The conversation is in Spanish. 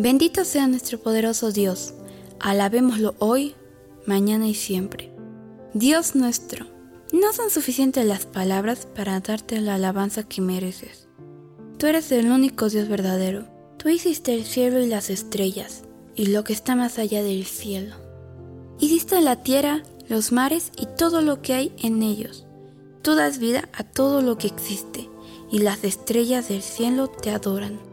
Bendito sea nuestro poderoso Dios, alabémoslo hoy, mañana y siempre. Dios nuestro, no son suficientes las palabras para darte la alabanza que mereces. Tú eres el único Dios verdadero. Tú hiciste el cielo y las estrellas, y lo que está más allá del cielo. Hiciste la tierra, los mares y todo lo que hay en ellos. Tú das vida a todo lo que existe, y las estrellas del cielo te adoran.